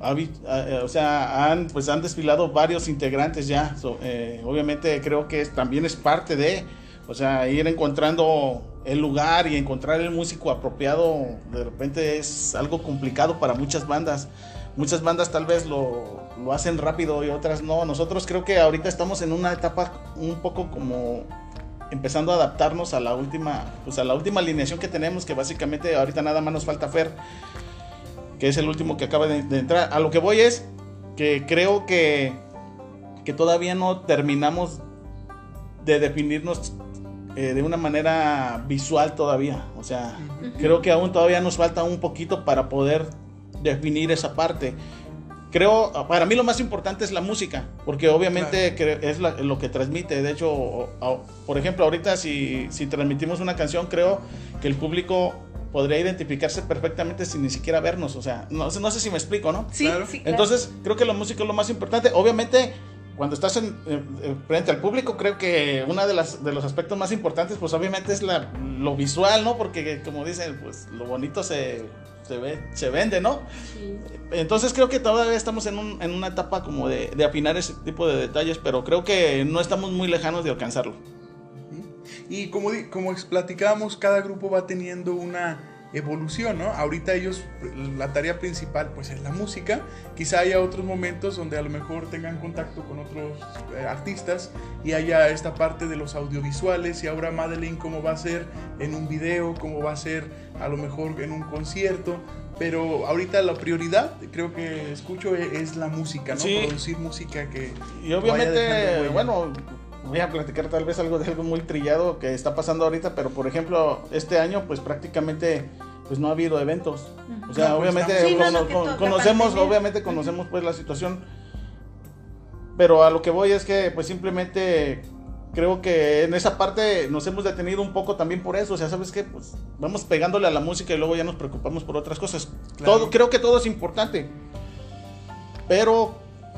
Ha eh, o sea, han, pues han desfilado varios integrantes ya. So, eh, obviamente creo que es- también es parte de, o sea, ir encontrando el lugar y encontrar el músico apropiado de repente es algo complicado para muchas bandas. Muchas bandas tal vez lo, lo hacen rápido y otras no. Nosotros creo que ahorita estamos en una etapa un poco como empezando a adaptarnos a la última, pues a la última alineación que tenemos, que básicamente ahorita nada más nos falta Fer, que es el último que acaba de, de entrar. A lo que voy es que creo que, que todavía no terminamos de definirnos eh, de una manera visual todavía. O sea, creo que aún todavía nos falta un poquito para poder definir esa parte. Creo, para mí lo más importante es la música, porque obviamente cre- es la- lo que transmite. De hecho, o- o- por ejemplo, ahorita si, si transmitimos una canción, creo que el público podría identificarse perfectamente sin ni siquiera vernos. O sea, no, sé- no sé si me explico, ¿no? Sí, Claro. sí, claro. Entonces, creo que la música es lo más importante. Obviamente, cuando estás en, eh, frente al público, creo que uno de, las, de los aspectos más importantes, pues obviamente es la, lo visual, ¿no? Porque como dicen, pues lo bonito se, se, ve, se vende, ¿no? Sí. Entonces creo que todavía estamos en, un- en una etapa como de, de afinar ese tipo de detalles, pero creo que no estamos muy lejanos de alcanzarlo. Y como, como platicábamos, cada grupo va teniendo una evolución, ¿no? Ahorita ellos, la tarea principal pues es la música. Quizá haya otros momentos donde a lo mejor tengan contacto con otros eh, artistas y haya esta parte de los audiovisuales y ahora Madeleine cómo va a ser en un video, cómo va a ser a lo mejor en un concierto. Pero ahorita la prioridad, creo que escucho, e- es la música, ¿no? Sí. Producir música que... Y obviamente, bueno, voy a platicar tal vez algo de algo muy trillado que está pasando ahorita, pero por ejemplo, este año pues prácticamente pues no ha habido eventos. O sea, No, obviamente Sí, cono- no, conocemos, obviamente conocemos pues la situación. Pero a lo que voy es que pues simplemente creo que en esa parte nos hemos detenido un poco también por eso. O sea, ¿sabes qué? Pues vamos pegándole a la música y luego ya nos preocupamos por otras cosas. Claro. Todo, creo que todo es importante. Pero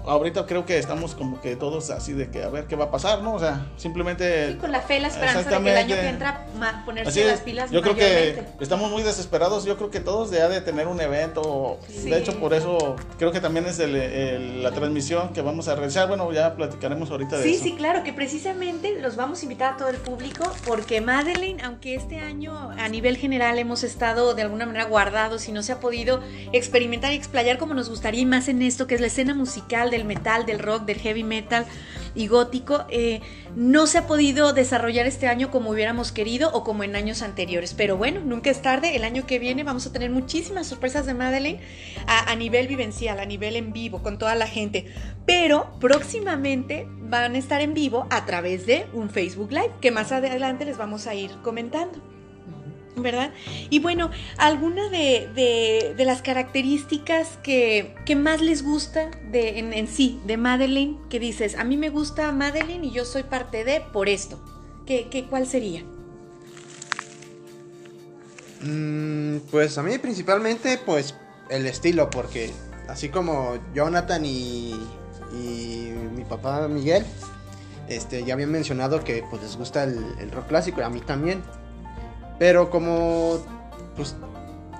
ahorita creo que estamos como que todos así de que a ver qué va a pasar, ¿no? O sea, simplemente... Sí, con la fe, la esperanza de que el año que entra ponerse Así las pilas Yo creo mayormente. que estamos muy desesperados. Yo creo que todos ya de tener un evento. Sí. De hecho, por eso creo que también es el- el- la transmisión que vamos a realizar. Bueno, ya platicaremos ahorita de Sí, eso. sí, claro, que precisamente los vamos a invitar a todo el público porque Madeleine, aunque este año a nivel general hemos estado de alguna manera guardados y no se ha podido experimentar y explayar como nos gustaría y más en esto que es la escena musical del metal, del rock, del heavy metal y gótico, eh, no se ha podido desarrollar este año como hubiéramos querido o como en años anteriores. Pero bueno, nunca es tarde, el año que viene vamos a tener muchísimas sorpresas de Madeleine a, a nivel vivencial, a nivel en vivo, con toda la gente. Pero próximamente van a estar en vivo a través de un Facebook Live, que más adelante les vamos a ir comentando. ¿Verdad? Y bueno, alguna de, de- las características que, que más les gusta de, en, en sí de Madeleine, que dices, a mí me gusta Madeleine y yo soy parte de por esto. ¿Qué, qué, ¿Cuál sería? Mm, pues a mí principalmente pues el estilo, porque así como Jonathan y, y mi papá Miguel, este, ya habían mencionado que pues les gusta el, el rock clásico, y a mí también. Pero como, pues,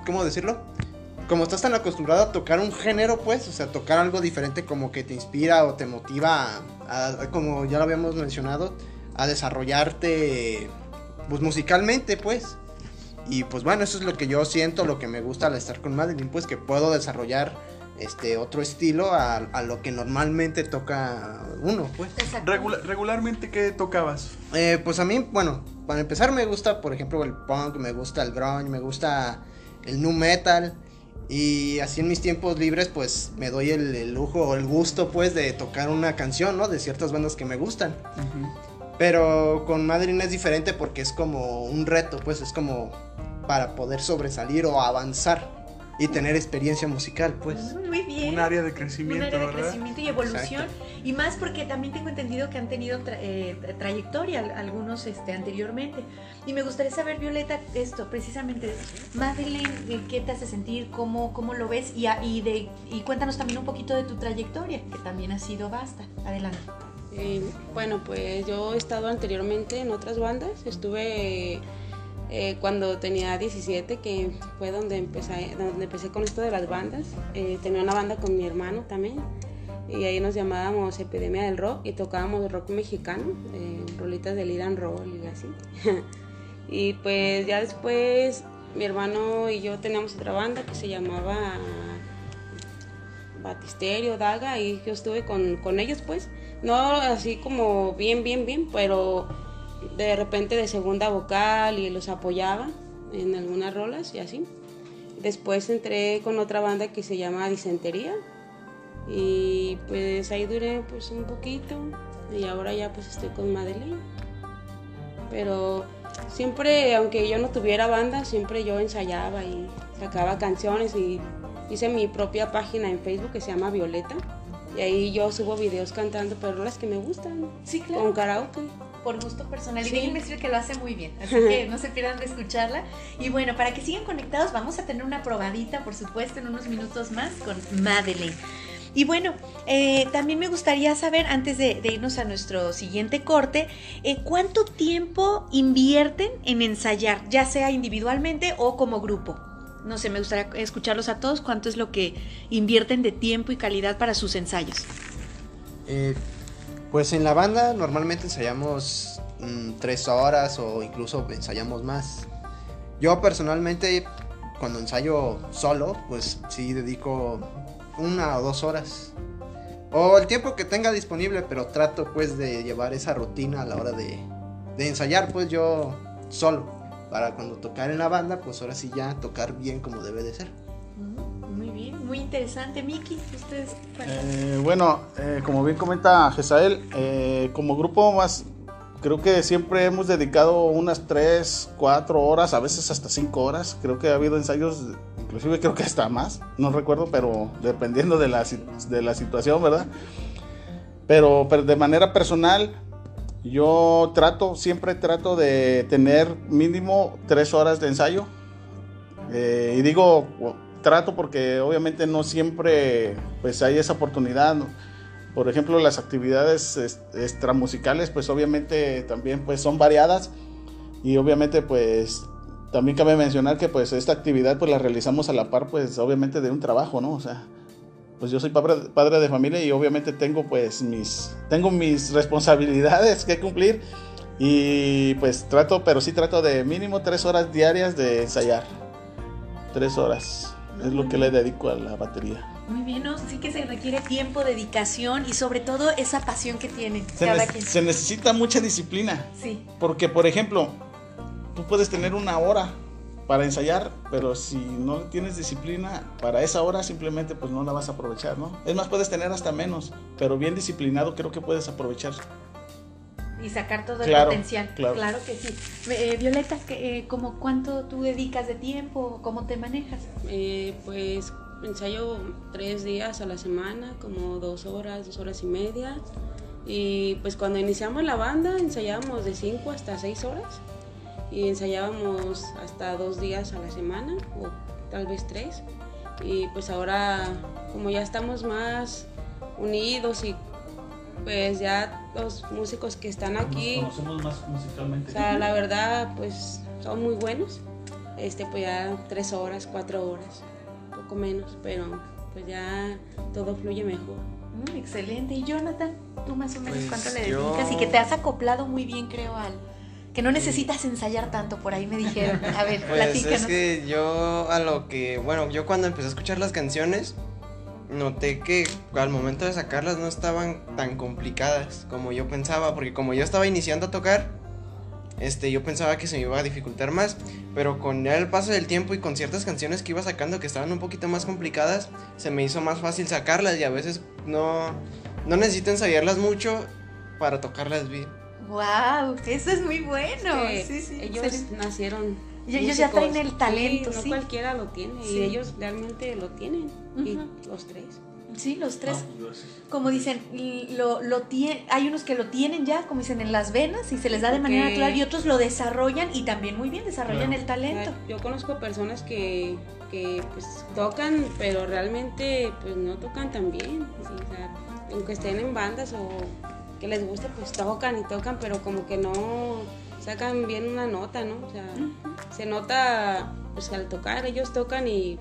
¿cómo decirlo? Como estás tan acostumbrado a tocar un género, pues, o sea, tocar algo diferente como que te inspira o te motiva a, a- como ya lo habíamos mencionado, a desarrollarte, pues, musicalmente, pues. Y pues bueno, eso es lo que yo siento, lo que me gusta al estar con Madeline, pues que puedo desarrollar este otro estilo a, a lo que normalmente toca uno, pues. Regula- regularmente, ¿qué tocabas? Eh, pues a mí, bueno, para empezar me gusta, por ejemplo, el punk, me gusta el grunge, me gusta el nu metal. Y así en mis tiempos libres, pues me doy el, el lujo o el gusto, pues, de tocar una canción, ¿no? De ciertas bandas que me gustan. Pero con Madeline es diferente porque es como un reto, pues es como para poder sobresalir o avanzar y tener experiencia musical, pues. Mm, Muy bien. Un área de Un crecimiento, área de ¿verdad? crecimiento y evolución. Y más porque también tengo entendido que han tenido tra- eh, tra- trayectoria al- algunos este, anteriormente. Y me gustaría saber, Violeta, esto, precisamente, Madeleine, eh, ¿qué te hace sentir? ¿Cómo, cómo lo ves? Y, a- y, de, y cuéntanos también un poquito de tu trayectoria, que también ha sido vasta. Adelante. Eh, bueno, pues yo he estado anteriormente en otras bandas. Estuve eh, cuando tenía 17, que fue donde empecé, donde empecé con esto de las bandas. Eh, tenía una banda con mi hermano también. Y ahí nos llamábamos Epidemia del Rock y tocábamos rock mexicano, eh, rolitas de lead and roll y así. Y pues ya después mi hermano y yo teníamos otra banda que se llamaba Batisterio, Daga, y yo estuve con, con ellos pues. No así como bien, bien, bien, pero de repente de segunda vocal y los apoyaba en algunas rolas y así. Después entré con otra banda que se llama Disentería y pues ahí duré pues un poquito y ahora ya pues estoy con Madeleine. Pero siempre, aunque yo no tuviera banda, siempre yo ensayaba y sacaba canciones y hice mi propia página en Facebook que se llama Violeta. Y ahí yo subo videos cantando, pero las que me gustan. Sí, claro. Con karaoke. Por gusto personal. Y Sí. déjenme decir que lo hace muy bien. Así que no se pierdan de escucharla. Y bueno, para que sigan conectados, vamos a tener una probadita, por supuesto, en unos minutos más con Madeleine. Y bueno, eh, también me gustaría saber, antes de, de irnos a nuestro siguiente corte, eh, ¿cuánto tiempo invierten en ensayar, ya sea individualmente o como grupo? No sé, me gustaría escucharlos a todos, cuánto es lo que invierten de tiempo y calidad para sus ensayos. Eh, pues en la banda normalmente ensayamos mm, tres horas o incluso ensayamos más. Yo personalmente cuando ensayo solo, pues sí dedico una o dos horas. O el tiempo que tenga disponible, pero trato pues de llevar esa rutina a la hora de, de ensayar pues yo solo. Para cuando tocar en la banda, pues ahora sí ya tocar bien como debe de ser. Muy bien, muy interesante. Miki, ustedes. Eh, bueno, eh, como bien comenta Gesael, eh, como grupo más, creo que siempre hemos dedicado unas 3, 4 horas, a veces hasta 5 horas. Creo que ha habido ensayos, inclusive creo que hasta más, no recuerdo, pero dependiendo de la, de la situación, ¿verdad? Pero, pero de manera personal, yo trato, siempre trato de tener mínimo 3 horas de ensayo. Eh, y digo trato porque obviamente no siempre pues hay esa oportunidad. ¿no? Por ejemplo, las actividades es- extramusicales pues obviamente también pues son variadas y obviamente pues también cabe mencionar que pues esta actividad pues la realizamos a la par pues obviamente de un trabajo, ¿no? O sea, pues yo soy padre, padre de familia y obviamente tengo pues mis tengo mis responsabilidades que cumplir y pues trato, pero sí trato de mínimo tres horas diarias de ensayar. Tres horas. Es lo que le dedico a la batería. Muy bien, ¿no? Sí que se requiere tiempo, dedicación y sobre todo esa pasión que tienen Se, cada ne- quien. se necesita mucha disciplina. Sí, Porque, por ejemplo, tú puedes tener una hora para ensayar, pero si no tienes disciplina para esa hora, simplemente pues no la vas a aprovechar, ¿no? Es más, puedes tener hasta menos, pero bien disciplinado creo que puedes aprovechar. Y sacar todo Claro, el potencial. claro. que sí. Eh, Violeta, ¿qué, eh, ¿cómo cuánto tú dedicas de tiempo? ¿Cómo te manejas? Eh, pues ensayo tres días a la semana, como dos horas, dos horas y media. Y pues cuando iniciamos la banda ensayábamos de cinco hasta seis horas. Y ensayábamos hasta dos días a la semana, o tal vez tres. Y pues ahora, como ya estamos más unidos y pues ya los músicos que están aquí, conocemos más musicalmente. o sea, la verdad, pues son muy buenos. Este, pues ya tres horas, cuatro horas, poco menos, pero pues ya todo fluye mejor. Mm, excelente. ¿Y Jonathan? ¿Tú más o menos Pues cuánto le yo- dedicas? Y que te has acoplado muy bien, creo, al... Que no necesitas ensayar tanto, por ahí me dijeron. A ver, Pues platícanos. es que yo a lo que, bueno, yo cuando empecé a escuchar las canciones, noté que al momento de sacarlas no estaban tan complicadas como yo pensaba, porque como yo estaba iniciando a tocar, este, yo pensaba que se me iba a dificultar más, pero con el paso del tiempo y con ciertas canciones que iba sacando que estaban un poquito más complicadas, se me hizo más fácil sacarlas y a veces no, no necesito ensayarlas mucho para tocarlas bien. Wow, eso es muy bueno. Que sí, sí, ellos excelente. nacieron. Y ellos ya traen el talento, no sí. cualquiera lo tiene Sí. y ellos realmente lo tienen. Y los tres. Sí, los tres. Ah, Como dicen, lo, lo tie- hay unos que lo tienen ya, como dicen, en las venas y se les da de manera natural y otros lo desarrollan y también muy bien desarrollan Claro. el talento. Yo conozco personas que, que pues tocan, pero realmente pues no tocan tan bien. sí, o sea, aunque estén en bandas o que les guste, pues tocan y tocan, pero como que no sacan bien una nota, ¿no? O sea, se nota pues al tocar, ellos tocan y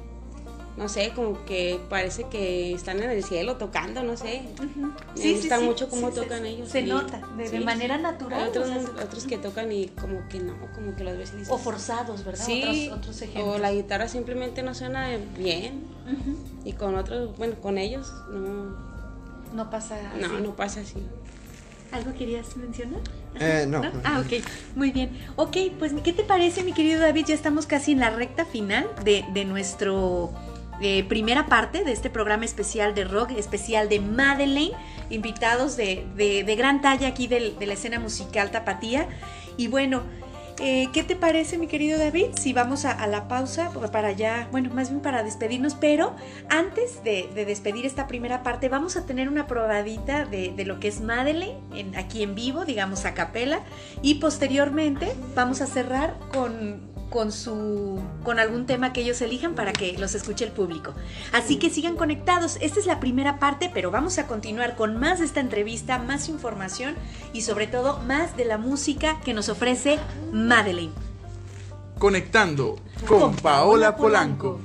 no sé, como que parece que están en el cielo tocando, no sé. Ujú. Me gusta mucho cómo tocan ellos. Se y- nota, de, manera natural. Hay otros, o sea, se- otros que tocan y como que no, como que los ves y dices... o forzados, ¿verdad? Sí, otros, otros ejemplos. o la guitarra simplemente no suena bien. Y con otros, bueno, con ellos no, No pasa no, así. no pasa así. ¿Algo querías mencionar? Eh, no. Ah, ok, muy bien. Ok, pues ¿qué te parece, mi querido David? Ya estamos casi en la recta final de, de nuestro eh, primera parte de este programa especial de rock, especial de Madeleine, invitados de, de- de gran talla aquí del- de la escena musical tapatía. Y bueno, eh, ¿qué te parece, mi querido David? Si vamos a, la pausa para ya, bueno, más bien para despedirnos, pero antes de, de despedir esta primera parte, vamos a tener una probadita de, de lo que es Madeleine en- aquí en vivo, digamos a capela, y posteriormente vamos a cerrar con, con, su, con algún tema que ellos elijan para que los escuche el público. Así que sigan conectados. Esta es la primera parte, pero vamos a continuar con más de esta entrevista, más información y sobre todo más de la música que nos ofrece Madeleine. Conectando con Paola Polanco.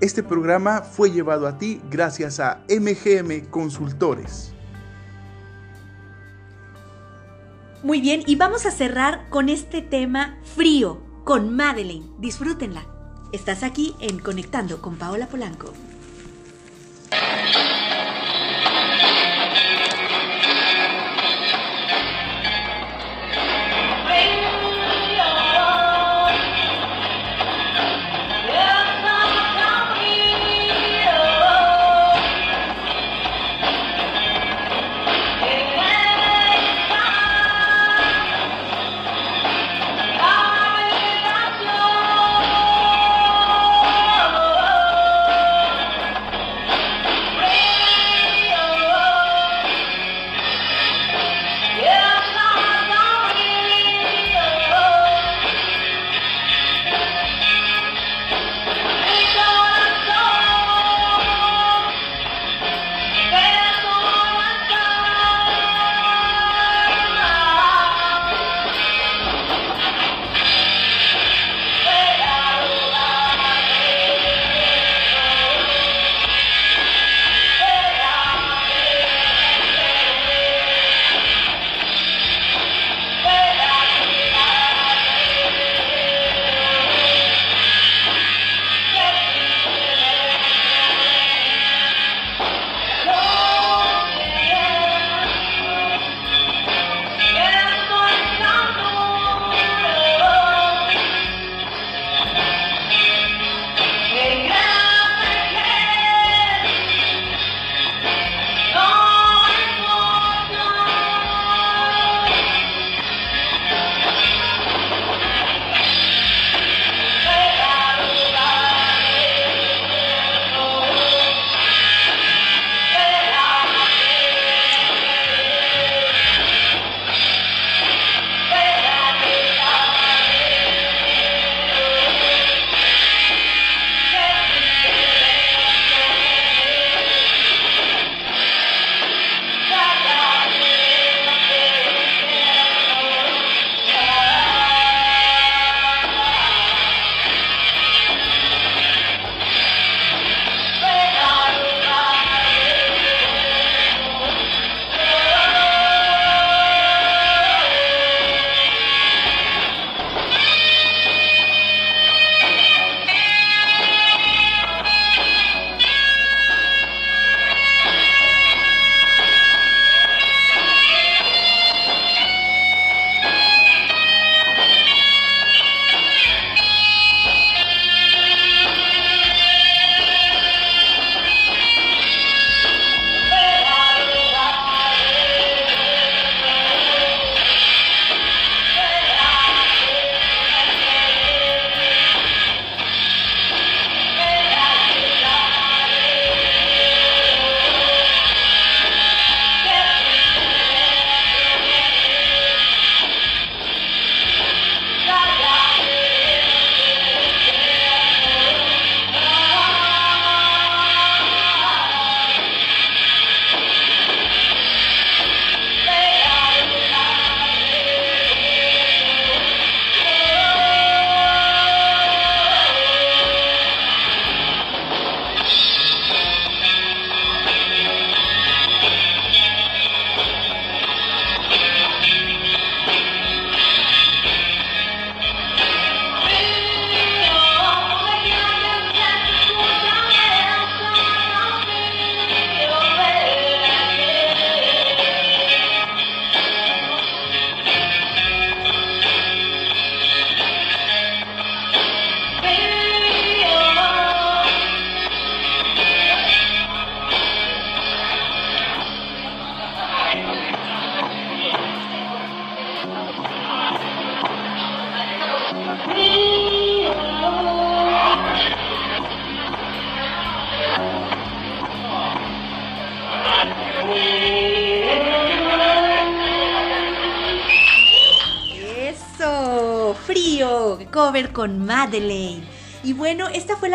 Este programa fue llevado a ti gracias a MGM Consultores. Muy bien, y vamos a cerrar con este tema frío, con Madeleine. Disfrútenla. Estás aquí en Conectando con Paola Polanco.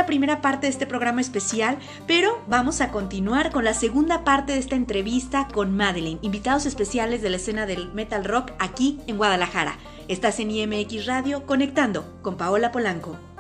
La primera parte de este programa especial, pero vamos a continuar con la segunda parte de esta entrevista con Madeleine, invitados especiales de la escena del metal rock aquí en Guadalajara. Estás en IMX Radio conectando con Paola Polanco.